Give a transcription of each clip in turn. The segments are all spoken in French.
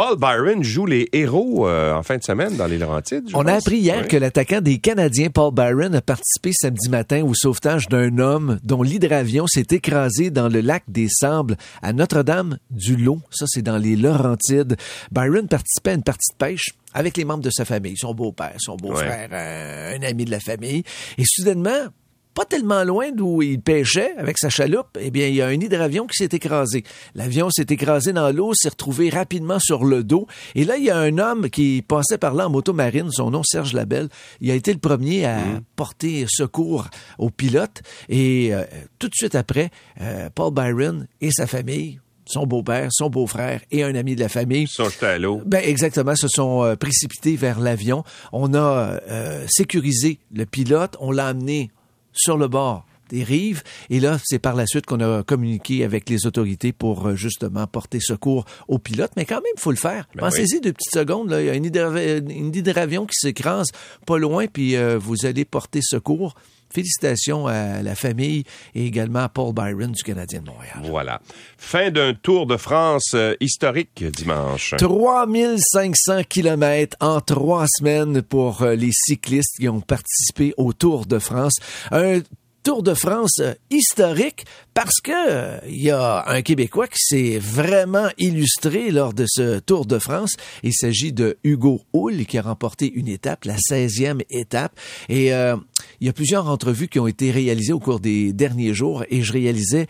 Paul Byron joue les héros euh, en fin de semaine dans les Laurentides. On a appris hier Oui. que l'attaquant des Canadiens, Paul Byron, a participé samedi matin au sauvetage d'un homme dont l'hydravion s'est écrasé dans le lac des Sables à Notre-Dame-du-Lot. Ça, c'est dans les Laurentides. Byron participait à une partie de pêche avec les membres de sa famille, son beau-père, son beau-frère, un, un ami de la famille. Et soudainement, pas tellement loin d'où il pêchait avec sa chaloupe, eh bien, il y a un hydravion qui s'est écrasé. L'avion s'est écrasé dans l'eau, s'est retrouvé rapidement sur le dos. Et là, il y a un homme qui passait par là en moto marine, son nom Serge Labelle. Il a été le premier à porter secours au pilote. Et euh, tout de suite après, euh, Paul Byron et sa famille, son beau-père, son beau-frère et un ami de la famille, Ils sont jetés à l'eau. ben exactement, se sont euh, précipités vers l'avion. On a euh, sécurisé le pilote, on l'a amené sur le bord des rives. Et là, c'est par la suite qu'on a communiqué avec les autorités pour euh, justement porter secours au pilote. Mais quand même, il faut le faire. Ben Pensez-y deux petites secondes. Là. Il y a une hydrav- une hydravion qui s'écrase pas loin, puis euh, vous allez porter secours. Félicitations à la famille et également à Paul Byron du Canadien de Montréal. Voilà. Fin d'un Tour de France euh, historique dimanche. 3500 kilomètres en trois semaines pour les cyclistes qui ont participé au Tour de France. Un Tour de France euh, historique parce que euh, il y a un Québécois qui s'est vraiment illustré lors de ce Tour de France. Il s'agit de Hugo Hull qui a remporté une étape, la 16e étape. Et euh, il y a plusieurs entrevues qui ont été réalisées au cours des derniers jours et je réalisais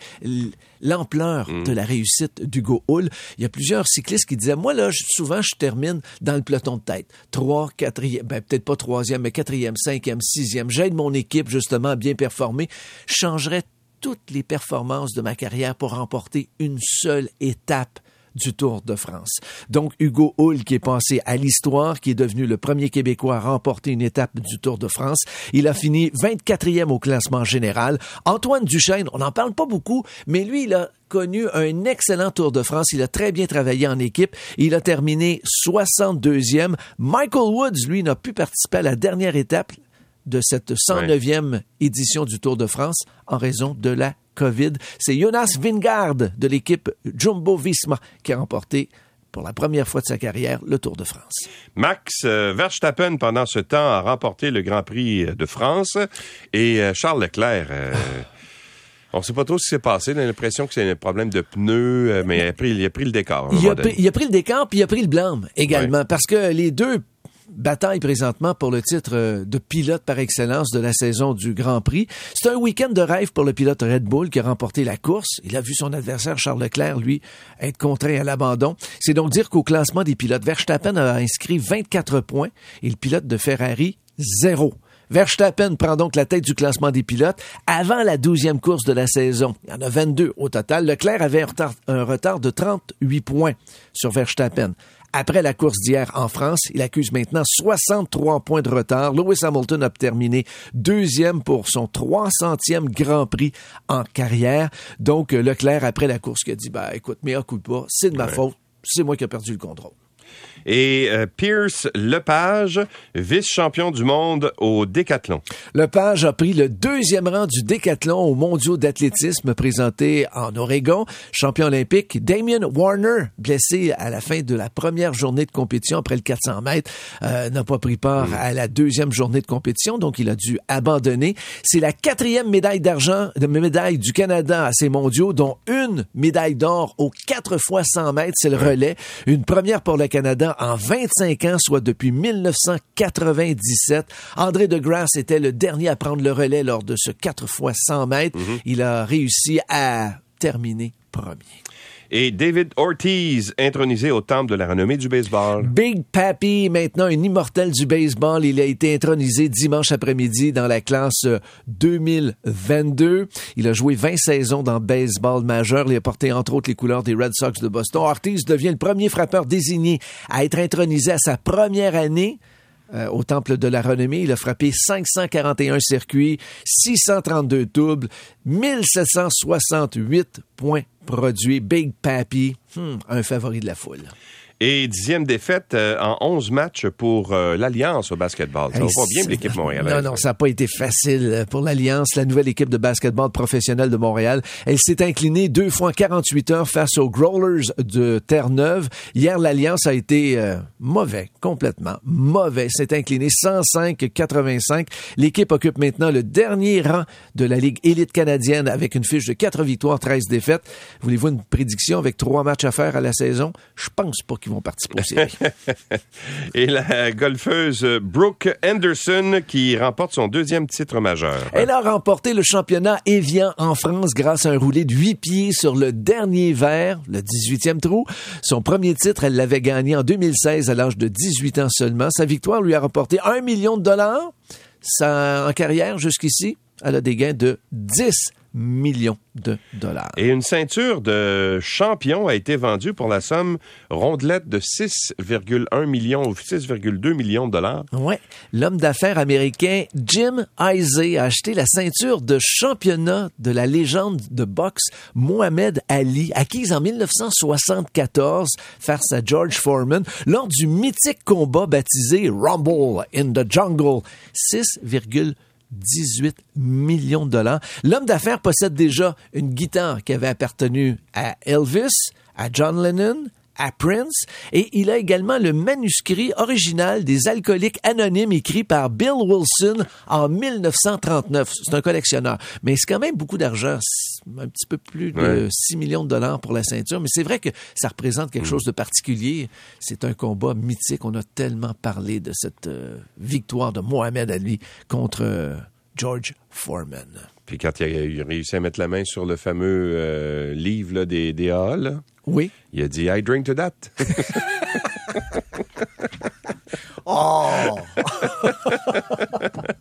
l'ampleur de la réussite d'Hugo Hull. Il y a plusieurs cyclistes qui disaient, moi là, je- souvent je termine dans le peloton de tête. Trois, quatrième, ben peut-être pas troisième, mais quatrième, cinquième, sixième. J'aide mon équipe justement à bien performer. Je changerais toutes les performances de ma carrière pour remporter une seule étape du Tour de France. Donc, Hugo Hull, qui est passé à l'histoire, qui est devenu le premier Québécois à remporter une étape du Tour de France. Il a fini 24e au classement général. Antoine Duchesne, on n'en parle pas beaucoup, mais lui, il a connu un excellent Tour de France. Il a très bien travaillé en équipe. Il a terminé 62e. Michael Woods, lui, n'a pu participer à la dernière étape de cette 109e édition du Tour de France en raison de la COVID. C'est Jonas Vingard de l'équipe Jumbo Visma qui a remporté pour la première fois de sa carrière le Tour de France. Max euh, Verstappen, pendant ce temps, a remporté le Grand Prix de France. Et euh, Charles Leclerc, euh, on ne sait pas trop ce qui s'est passé. On a l'impression que c'est un problème de pneus, mais il a pris, il a pris le décor. a, il a pris le décor puis il a pris le blâme également parce que les deux bataillent présentement pour le titre euh, de pilote par excellence de la saison du Grand Prix. C'est un week-end de rêve pour le pilote Red Bull qui a remporté la course. Il a vu son adversaire Charles Leclerc, lui, être contraint à l'abandon. C'est donc dire qu'au classement des pilotes, Verstappen a inscrit 24 points et le pilote de Ferrari, zéro. Verstappen prend donc la tête du classement des pilotes avant la douzième course de la saison. Il y en a 22 au total. Leclerc avait un retard, un retard de 38 points sur Verstappen. Après la course d'hier en France, il accuse maintenant 63 points de retard. Lewis Hamilton a terminé deuxième pour son 300e Grand Prix en carrière. Donc, Leclerc, après la course, qui a dit, bah, écoute, mais coup de pas, c'est de ma faute. C'est moi qui ai perdu le contrôle. Et euh, Pierce Lepage, vice-champion du monde au décathlon. Lepage a pris le deuxième rang du décathlon aux mondiaux d'athlétisme présenté en Oregon. Champion olympique, Damien Warner, blessé à la fin de la première journée de compétition après le 400 mètres, euh, n'a pas pris part à la deuxième journée de compétition, donc il a dû abandonner. C'est la quatrième médaille d'argent, de médaille du Canada à ces mondiaux, dont une médaille d'or aux 4 fois 100 mètres, c'est le relais. Une première pour le Canada en 25 ans, soit depuis 1997. André de Grasse était le dernier à prendre le relais lors de ce 4 fois 100 mètres. Il a réussi à terminer premier. Et David Ortiz, intronisé au temple de la renommée du baseball. Big Pappy, maintenant un immortel du baseball, il a été intronisé dimanche après-midi dans la classe euh, 2022. Il a joué 20 saisons dans baseball majeur. Il a porté entre autres les couleurs des Red Sox de Boston. Ortiz devient le premier frappeur désigné à être intronisé à sa première année. Euh, au Temple de la Renommée. Il a frappé 541 circuits, 632 doubles, 1768 points produits. Big Pappy, hmm, un favori de la foule. Et dixième défaite euh, en 11 matchs pour euh, l'Alliance au basketball. Ça Hey, va pas bien l'équipe montréalaise. Non, non, ça n'a pas été facile pour l'Alliance, la nouvelle équipe de basketball professionnelle de Montréal. Elle s'est inclinée deux fois en 48 heures face aux Growlers de Terre-Neuve. Hier, l'Alliance a été euh, mauvais, complètement mauvais. S'est inclinée 105-85. L'équipe occupe maintenant le dernier rang de la Ligue élite canadienne avec une fiche de 4 victoires, 13 défaites. Voulez-vous une prédiction avec trois matchs à faire à la saison? Je pense pas qu'ils vont participer aux séries. Et la golfeuse Brooke Anderson qui remporte son deuxième titre majeur. Elle a remporté le championnat Evian en France grâce à un roulé de 8 pieds sur le dernier verre, le 18e trou. Son premier titre, elle l'avait gagné en 2016 à l'âge de 18 ans seulement. Sa victoire lui a rapporté un million de dollars. Sa, en carrière jusqu'ici, elle a des gains de 10 millions de dollars. Et une ceinture de champion a été vendue pour la somme rondelette de 6,1 millions ou 6,2 millions de dollars. Ouais. L'homme d'affaires américain Jim Isay a acheté la ceinture de championnat de la légende de boxe Mohamed Ali, acquise en 1974 face à George Foreman lors du mythique combat baptisé Rumble in the Jungle. 6,18 millions de dollars. L'homme d'affaires possède déjà une guitare qui avait appartenu à Elvis, à John Lennon, à Prince et il a également le manuscrit original des alcooliques anonymes écrit par Bill Wilson en 1939. C'est un collectionneur, mais c'est quand même beaucoup d'argent, un petit peu plus de Ouais. 6 millions de dollars pour la ceinture, mais c'est vrai que ça représente quelque chose de particulier. C'est un combat mythique, on a tellement parlé de cette euh, victoire de Mohamed Ali contre euh, George Foreman. Puis quand il a, réussi à mettre la main sur le fameux euh, livre là, des, des là, Oui. il a dit I drink to that. Oh!